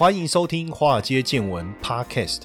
欢迎收听《华尔街见闻》Podcast。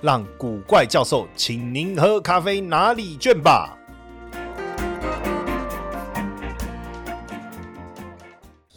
让古怪教授请您喝咖啡拿礼券吧。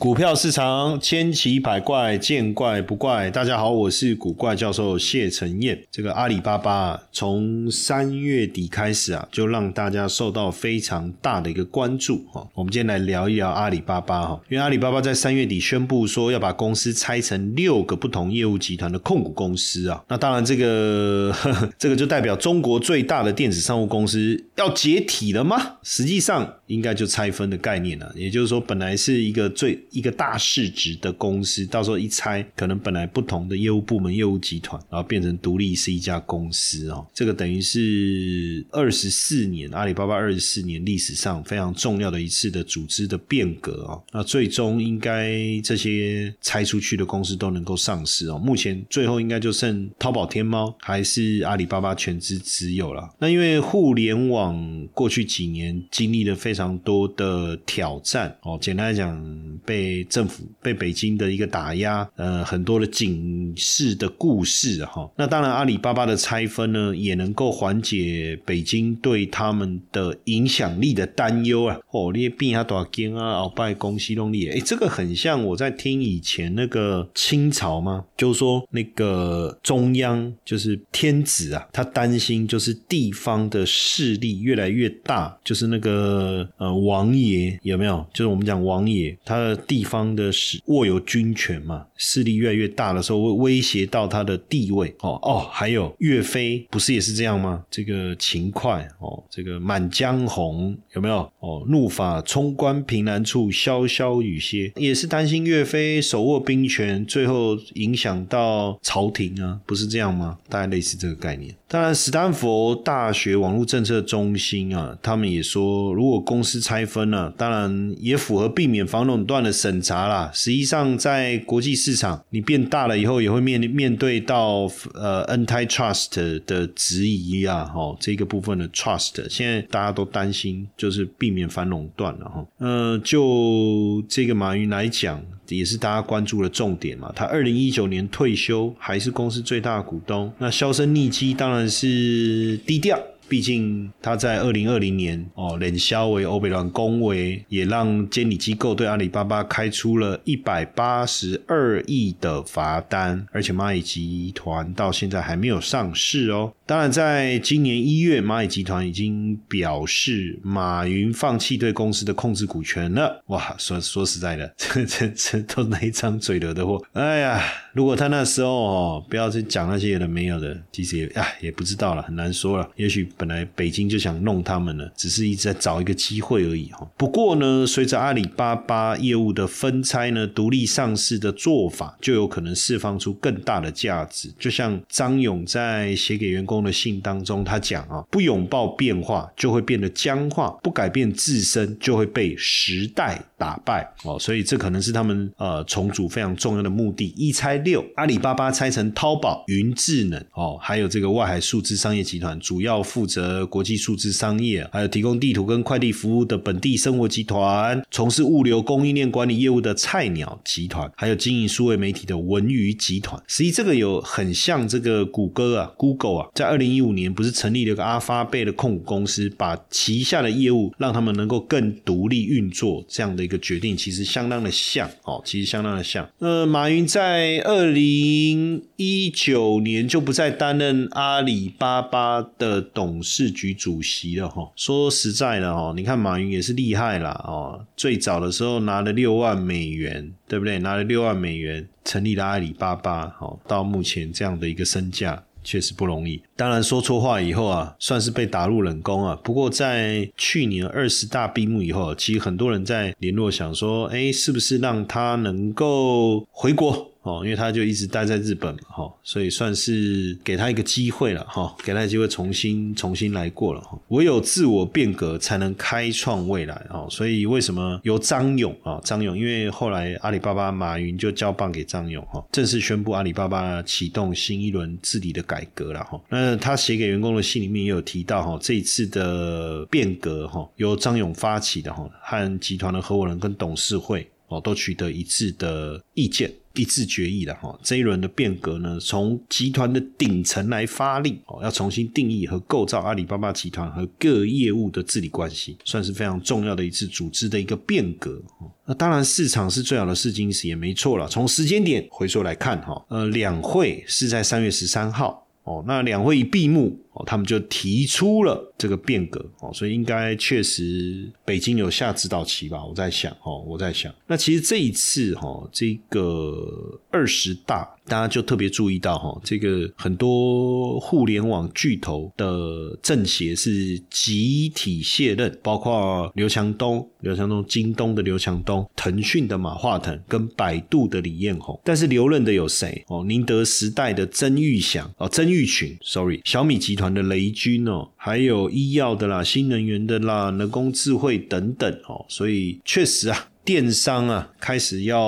股票市场千奇百怪，见怪不怪。大家好，我是古怪教授谢承彦。这个阿里巴巴从三月底开始啊，就让大家受到非常大的一个关注哈。我们今天来聊一聊阿里巴巴哈，因为阿里巴巴在三月底宣布说要把公司拆成六个不同业务集团的控股公司啊。那当然，这个 这个就代表中国最大的电子商务公司要解体了吗？实际上，应该就拆分的概念了。也就是说，本来是一个最一个大市值的公司，到时候一拆，可能本来不同的业务部门、业务集团，然后变成独立是一家公司哦。这个等于是二十四年阿里巴巴二十四年历史上非常重要的一次的组织的变革哦。那最终应该这些拆出去的公司都能够上市哦。目前最后应该就剩淘宝、天猫还是阿里巴巴全资持有了。那因为互联网过去几年经历了非常多的挑战哦，简单来讲被。被政府被北京的一个打压，呃，很多的警示的故事哈。那当然，阿里巴巴的拆分呢，也能够缓解北京对他们的影响力的担忧啊。哦，你变下多少间啊？鳌拜公西东力，哎，这个很像我在听以前那个清朝吗？就是说那个中央就是天子啊，他担心就是地方的势力越来越大，就是那个呃王爷有没有？就是我们讲王爷他的。地方的势握有军权嘛，势力越来越大的时候，会威胁到他的地位哦哦。还有岳飞不是也是这样吗？这个秦桧哦，这个《满江红》有没有哦？怒发冲冠凭栏处，潇潇雨歇，也是担心岳飞手握兵权，最后影响到朝廷啊，不是这样吗？大概类似这个概念。当然，斯坦福大学网络政策中心啊，他们也说，如果公司拆分了，当然也符合避免防垄断的审查啦。实际上，在国际市场，你变大了以后，也会面面对到呃 antitrust 的质疑啊，哦，这个部分的 trust，现在大家都担心，就是避免反垄断了哈。呃，就这个马云来讲。也是大家关注的重点嘛。他二零一九年退休，还是公司最大的股东。那销声匿迹，当然是低调。毕竟他在二零二零年哦，冷销为欧贝兰恭维，也让监理机构对阿里巴巴开出了一百八十二亿的罚单，而且蚂蚁集团到现在还没有上市哦。当然，在今年一月，蚂蚁集团已经表示马云放弃对公司的控制股权了。哇，说说实在的，这这这都哪一张嘴惹的祸？哎呀，如果他那时候哦，不要去讲那些有的没有的，其实也哎也不知道了，很难说了，也许。本来北京就想弄他们了，只是一直在找一个机会而已哈。不过呢，随着阿里巴巴业务的分拆呢，独立上市的做法就有可能释放出更大的价值。就像张勇在写给员工的信当中，他讲啊，不拥抱变化就会变得僵化，不改变自身就会被时代打败哦。所以这可能是他们呃重组非常重要的目的。一拆六，阿里巴巴拆成淘宝、云智能哦，还有这个外海数字商业集团，主要负。责国际数字商业，还有提供地图跟快递服务的本地生活集团，从事物流供应链管理业务的菜鸟集团，还有经营数位媒体的文娱集团。实际这个有很像这个谷歌啊，Google 啊，在二零一五年不是成立了个阿发贝的控股公司，把旗下的业务让他们能够更独立运作，这样的个决定其实相当的像哦，其实相当的像。呃，马云在二零一九年就不再担任阿里巴巴的董。事局主席了哈，说实在的哈，你看马云也是厉害啦哦，最早的时候拿了六万美元，对不对？拿了六万美元成立了阿里巴巴，好，到目前这样的一个身价确实不容易。当然说错话以后啊，算是被打入冷宫啊。不过在去年二十大闭幕以后，其实很多人在联络想说，哎，是不是让他能够回国？哦，因为他就一直待在日本嘛，哈，所以算是给他一个机会了，哈，给他机会重新重新来过了，哈，唯有自我变革才能开创未来，哦，所以为什么由张勇啊，张勇，因为后来阿里巴巴马云就交棒给张勇，哈，正式宣布阿里巴巴启动新一轮治理的改革了，哈，那他写给员工的信里面也有提到，哈，这一次的变革，哈，由张勇发起的，哈，和集团的合伙人跟董事会。哦，都取得一致的意见，一致决议了哈。这一轮的变革呢，从集团的顶层来发力哦，要重新定义和构造阿里巴巴集团和各业务的治理关系，算是非常重要的一次组织的一个变革。那当然，市场是最好的试金石，也没错了。从时间点回溯来看哈，呃，两会是在三月十三号哦，那两会一闭幕。哦，他们就提出了这个变革哦，所以应该确实北京有下指导棋吧？我在想哦，我在想，那其实这一次哈，这个二十大，大家就特别注意到哈，这个很多互联网巨头的政协是集体卸任，包括刘强东、刘强东、京东的刘强东、腾讯的马化腾跟百度的李彦宏，但是留任的有谁？哦，宁德时代的曾玉祥哦，曾玉群，sorry，小米集团。团的雷军哦，还有医药的啦、新能源的啦、人工智慧等等哦，所以确实啊，电商啊开始要。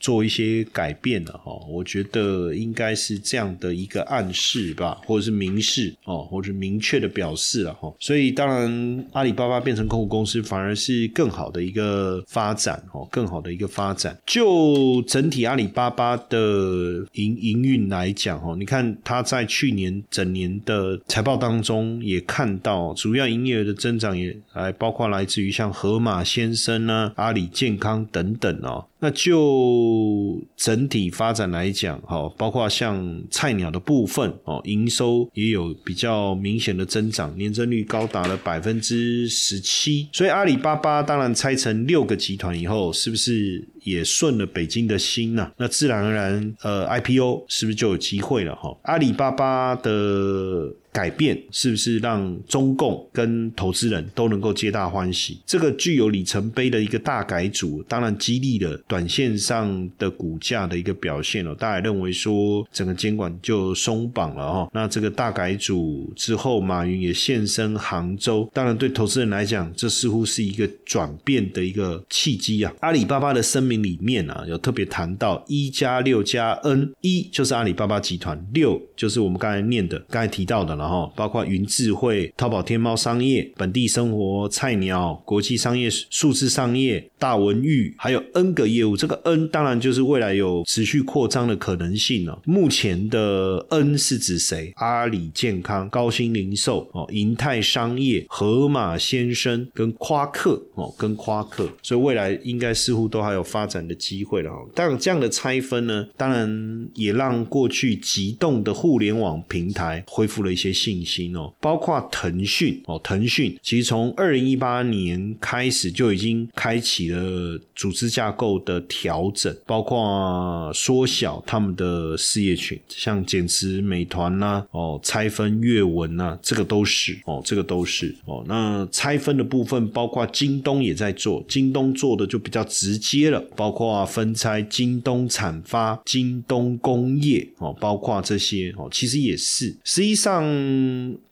做一些改变了哈，我觉得应该是这样的一个暗示吧，或者是明示哦，或者明确的表示了哈。所以当然，阿里巴巴变成控股公司，反而是更好的一个发展哦，更好的一个发展。就整体阿里巴巴的营营运来讲哦，你看它在去年整年的财报当中也看到，主要营业额的增长也还包括来自于像河马先生呢、阿里健康等等哦。那就整体发展来讲，哈，包括像菜鸟的部分哦，营收也有比较明显的增长，年增率高达了百分之十七。所以阿里巴巴当然拆成六个集团以后，是不是也顺了北京的心呢？那自然而然，呃，IPO 是不是就有机会了？哈，阿里巴巴的。改变是不是让中共跟投资人都能够皆大欢喜？这个具有里程碑的一个大改组，当然激励了短线上的股价的一个表现了。大家认为说整个监管就松绑了哈。那这个大改组之后，马云也现身杭州，当然对投资人来讲，这似乎是一个转变的一个契机啊。阿里巴巴的声里面啊，有特别谈到一加六加 N，一就是阿里巴巴集团，六就是我们刚才念的、刚才提到的。然后包括云智慧、淘宝天猫商业、本地生活、菜鸟、国际商业、数字商业、大文娱，还有 N 个业务。这个 N 当然就是未来有持续扩张的可能性了。目前的 N 是指谁？阿里健康、高新零售、哦，银泰商业、盒马先生跟夸克哦，跟夸克。所以未来应该似乎都还有发展的机会了。但这样的拆分呢，当然也让过去急动的互联网平台恢复了一些。信心哦，包括腾讯哦，腾讯其实从二零一八年开始就已经开启了组织架构的调整，包括缩小他们的事业群，像减持美团呐，哦，拆分阅文呐，这个都是哦，这个都是哦。那拆分的部分，包括京东也在做，京东做的就比较直接了，包括分拆京东产发、京东工业哦，包括这些哦，其实也是，实际上。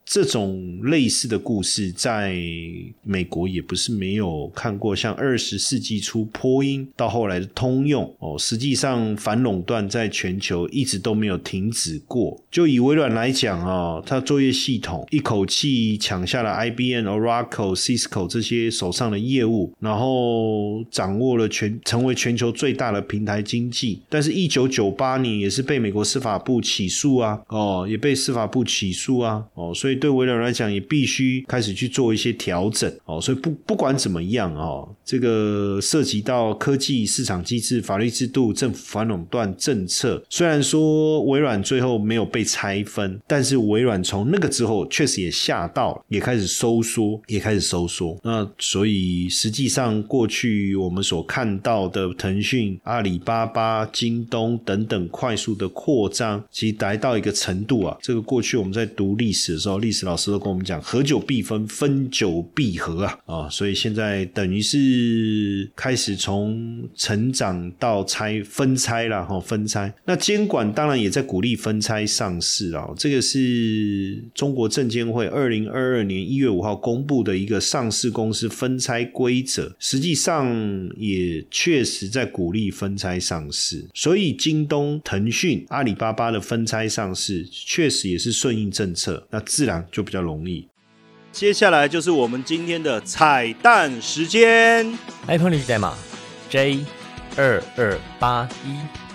这种类似的故事，在美国也不是没有看过，像二十世纪初波音到后来的通用哦，实际上反垄断在全球一直都没有停止过。就以微软来讲啊，它作业系统一口气抢下了 IBM、Oracle、Cisco 这些手上的业务，然后掌握了全成为全球最大的平台经济。但是，一九九八年也是被美国司法部起诉啊，哦，也被司法部起诉啊，哦，所以。对微软来讲，也必须开始去做一些调整哦。所以不不管怎么样哦，这个涉及到科技市场机制、法律制度、政府反垄断政策。虽然说微软最后没有被拆分，但是微软从那个之后确实也吓到，也开始收缩，也开始收缩。那所以实际上过去我们所看到的腾讯、阿里巴巴、京东等等快速的扩张，其实达到一个程度啊。这个过去我们在读历史的时候。历历史老师都跟我们讲，合久必分，分久必合啊啊！所以现在等于是开始从成长到拆分拆了哈，分拆。那监管当然也在鼓励分拆上市啊，这个是中国证监会二零二二年一月五号公布的一个上市公司分拆规则，实际上也确实在鼓励分拆上市。所以京东、腾讯、阿里巴巴的分拆上市，确实也是顺应政策，那自然就比较容易。接下来就是我们今天的彩蛋时间，iPhone 历史代码 J 二二八一。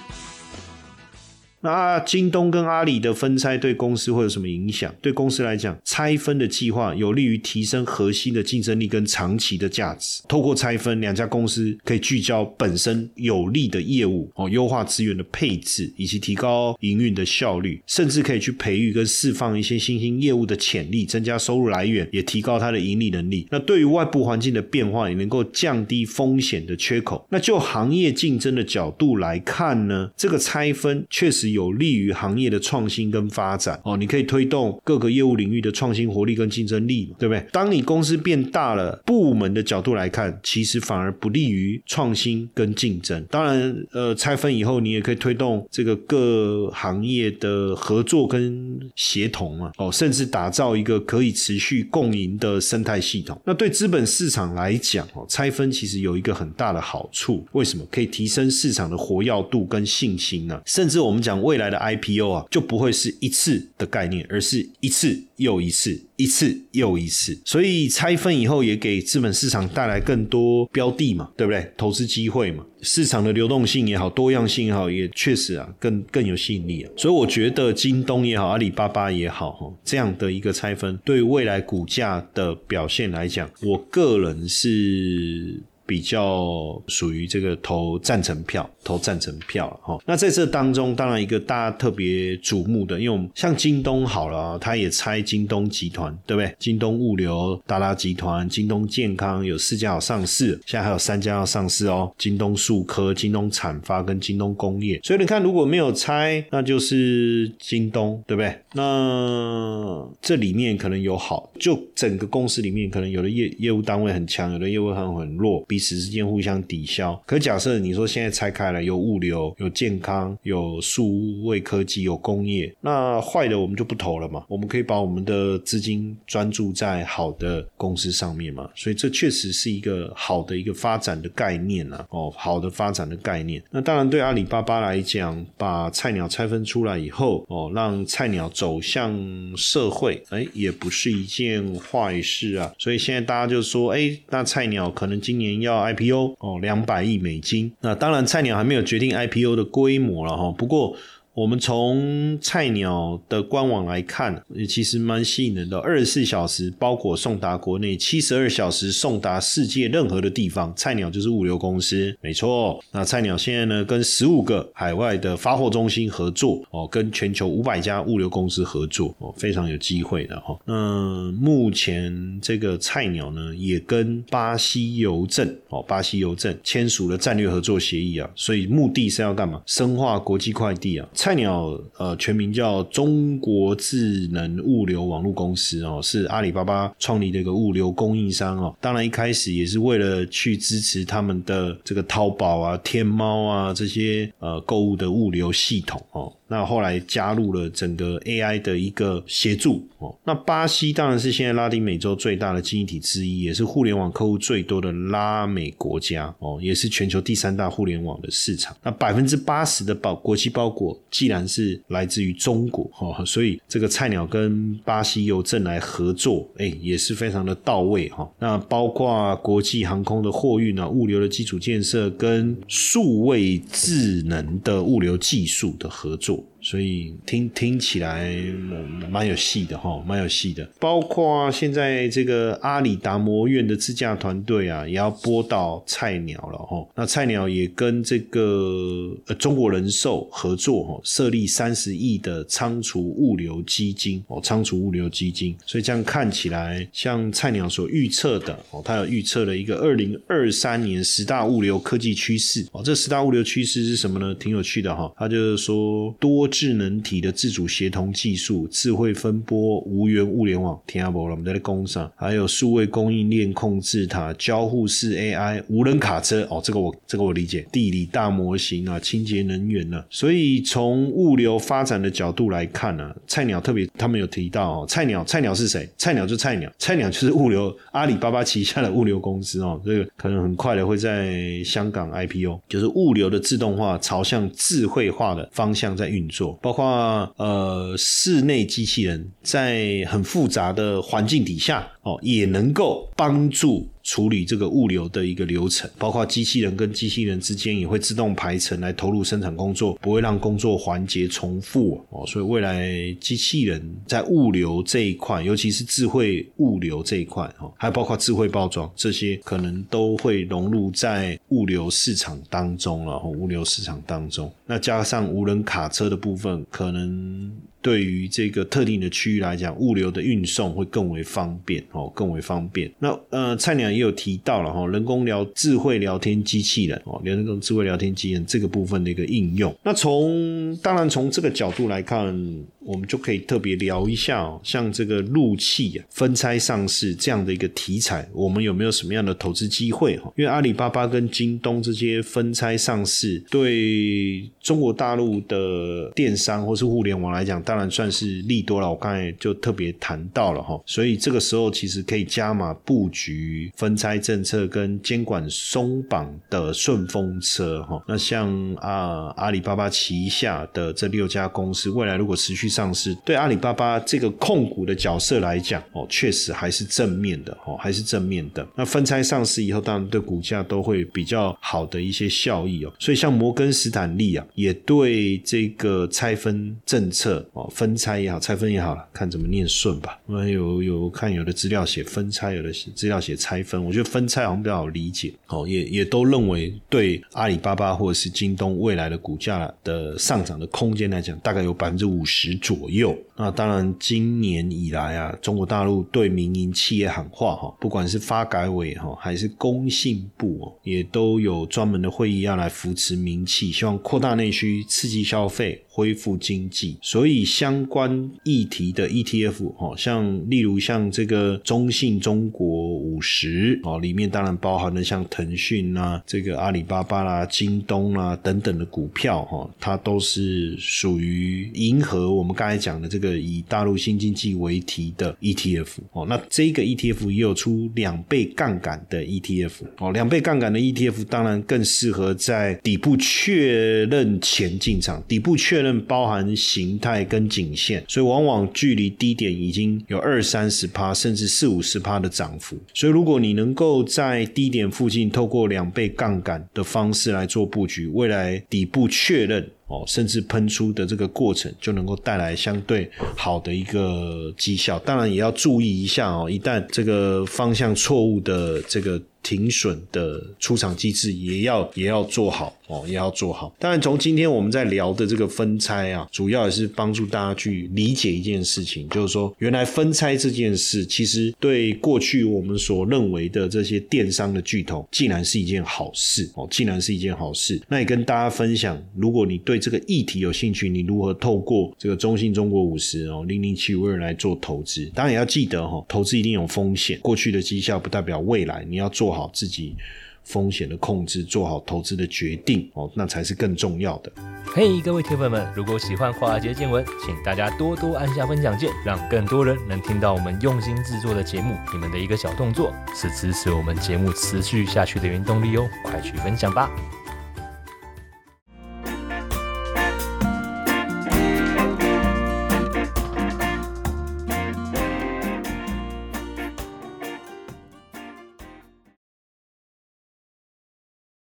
那京东跟阿里的分拆对公司会有什么影响？对公司来讲，拆分的计划有利于提升核心的竞争力跟长期的价值。透过拆分，两家公司可以聚焦本身有利的业务，哦，优化资源的配置，以及提高营运的效率，甚至可以去培育跟释放一些新兴业务的潜力，增加收入来源，也提高它的盈利能力。那对于外部环境的变化，也能够降低风险的缺口。那就行业竞争的角度来看呢，这个拆分确实。有利于行业的创新跟发展哦，你可以推动各个业务领域的创新活力跟竞争力嘛，对不对？当你公司变大了，部门的角度来看，其实反而不利于创新跟竞争。当然，呃，拆分以后，你也可以推动这个各行业的合作跟协同嘛，哦，甚至打造一个可以持续共赢的生态系统。那对资本市场来讲，哦，拆分其实有一个很大的好处，为什么？可以提升市场的活跃度跟信心呢？甚至我们讲。未来的 IPO 啊，就不会是一次的概念，而是一次又一次，一次又一次。所以拆分以后，也给资本市场带来更多标的嘛，对不对？投资机会嘛，市场的流动性也好，多样性也好，也确实啊，更更有吸引力啊。所以我觉得京东也好，阿里巴巴也好，哈，这样的一个拆分，对未来股价的表现来讲，我个人是。比较属于这个投赞成票，投赞成票了哈。那在这当中，当然一个大家特别瞩目的，因为我们像京东好了，它也拆京东集团，对不对？京东物流、达拉集团、京东健康有四家要上市，现在还有三家要上市哦。京东数科、京东产发跟京东工业。所以你看，如果没有拆，那就是京东，对不对？那这里面可能有好，就整个公司里面可能有的业业务单位很强，有的业务很很弱。彼此之间互相抵消。可假设你说现在拆开了，有物流、有健康、有数位科技、有工业，那坏的我们就不投了嘛？我们可以把我们的资金专注在好的公司上面嘛？所以这确实是一个好的一个发展的概念啊！哦，好的发展的概念。那当然对阿里巴巴来讲，把菜鸟拆分出来以后，哦，让菜鸟走向社会，哎，也不是一件坏事啊。所以现在大家就说，哎，那菜鸟可能今年。要 IPO 哦，两百亿美金。那当然，菜鸟还没有决定 IPO 的规模了哈。不过。我们从菜鸟的官网来看，其实蛮吸引人的。二十四小时包裹送达国内，七十二小时送达世界任何的地方。菜鸟就是物流公司，没错。那菜鸟现在呢，跟十五个海外的发货中心合作哦，跟全球五百家物流公司合作哦，非常有机会的哈。那目前这个菜鸟呢，也跟巴西邮政哦，巴西邮政签署了战略合作协议啊，所以目的是要干嘛？深化国际快递啊。菜鸟呃，全名叫中国智能物流网络公司哦，是阿里巴巴创立的一个物流供应商哦。当然一开始也是为了去支持他们的这个淘宝啊、天猫啊这些呃购物的物流系统哦。那后来加入了整个 AI 的一个协助哦。那巴西当然是现在拉丁美洲最大的经济体之一，也是互联网客户最多的拉美国家哦，也是全球第三大互联网的市场。那百分之八十的包国际包裹既然是来自于中国哈，所以这个菜鸟跟巴西邮政来合作，哎，也是非常的到位哈。那包括国际航空的货运啊、物流的基础建设跟数位智能的物流技术的合作。所以听听起来蛮有戏的哈，蛮有戏的。包括现在这个阿里达摩院的自驾团队啊，也要播到菜鸟了哈。那菜鸟也跟这个呃中国人寿合作哈，设立三十亿的仓储物流基金哦，仓储物流基金。所以这样看起来，像菜鸟所预测的哦，他有预测了一个二零二三年十大物流科技趋势哦。这十大物流趋势是什么呢？挺有趣的哈，他就是说多。智能体的自主协同技术、智慧分拨、无源物联网，听下不？我们在工上，还有数位供应链控制塔、交互式 AI、无人卡车哦，这个我这个我理解，地理大模型啊，清洁能源呢。所以从物流发展的角度来看呢，菜鸟特别他们有提到哦，菜鸟菜鸟是谁？菜鸟就菜鸟，菜鸟就是物流阿里巴巴旗下的物流公司哦，这个可能很快的会在香港 IPO，就是物流的自动化朝向智慧化的方向在运作，包括呃室内机器人在很复杂的环境底下哦，也能够帮助。处理这个物流的一个流程，包括机器人跟机器人之间也会自动排程来投入生产工作，不会让工作环节重复哦。所以未来机器人在物流这一块，尤其是智慧物流这一块哦，还包括智慧包装这些，可能都会融入在物流市场当中了。物流市场当中，那加上无人卡车的部分，可能。对于这个特定的区域来讲，物流的运送会更为方便哦，更为方便。那呃，菜鸟也有提到了哈，人工聊智慧聊天机器人哦，人工智慧聊天机器人这个部分的一个应用。那从当然从这个角度来看。我们就可以特别聊一下哦，像这个陆气啊分拆上市这样的一个题材，我们有没有什么样的投资机会哈？因为阿里巴巴跟京东这些分拆上市，对中国大陆的电商或是互联网来讲，当当然算是利多了。我刚才就特别谈到了哈，所以这个时候其实可以加码布局分拆政策跟监管松绑的顺风车哈。那像啊阿里巴巴旗下的这六家公司，未来如果持续上市对阿里巴巴这个控股的角色来讲，哦，确实还是正面的，哦，还是正面的。那分拆上市以后，当然对股价都会比较好的一些效益哦。所以像摩根斯坦利啊，也对这个拆分政策哦，分拆也好，拆分也好了，看怎么念顺吧。我们有有看有的资料写分拆，有的资料写拆分，我觉得分拆好像比较好理解。哦，也也都认为对阿里巴巴或者是京东未来的股价的上涨的空间来讲，大概有百分之五十。左右，那当然，今年以来啊，中国大陆对民营企业喊话哈，不管是发改委哈，还是工信部哦，也都有专门的会议要来扶持民企，希望扩大内需，刺激消费。恢复经济，所以相关议题的 ETF 哦，像例如像这个中信中国五十哦，里面当然包含了像腾讯啦、这个阿里巴巴啦、京东啦等等的股票哈，它都是属于迎合我们刚才讲的这个以大陆新经济为题的 ETF 哦。那这个 ETF 也有出两倍杠杆的 ETF 哦，两倍杠杆的 ETF 当然更适合在底部确认前进场，底部确认。包含形态跟颈线，所以往往距离低点已经有二三十趴，甚至四五十趴的涨幅。所以如果你能够在低点附近透过两倍杠杆的方式来做布局，未来底部确认哦，甚至喷出的这个过程，就能够带来相对好的一个绩效。当然也要注意一下哦，一旦这个方向错误的这个。停损的出场机制也要也要做好哦，也要做好。当然，从今天我们在聊的这个分拆啊，主要也是帮助大家去理解一件事情，就是说，原来分拆这件事，其实对过去我们所认为的这些电商的巨头，竟然是一件好事哦，竟然是一件好事。那也跟大家分享，如果你对这个议题有兴趣，你如何透过这个中信中国五十哦零零七五二来做投资？当然也要记得哈，投资一定有风险，过去的绩效不代表未来，你要做。好自己风险的控制，做好投资的决定哦，那才是更重要的。嘿，各位铁粉们，如果喜欢华尔街见闻，请大家多多按下分享键，让更多人能听到我们用心制作的节目。你们的一个小动作，是支持我们节目持续下去的原动力哦，快去分享吧！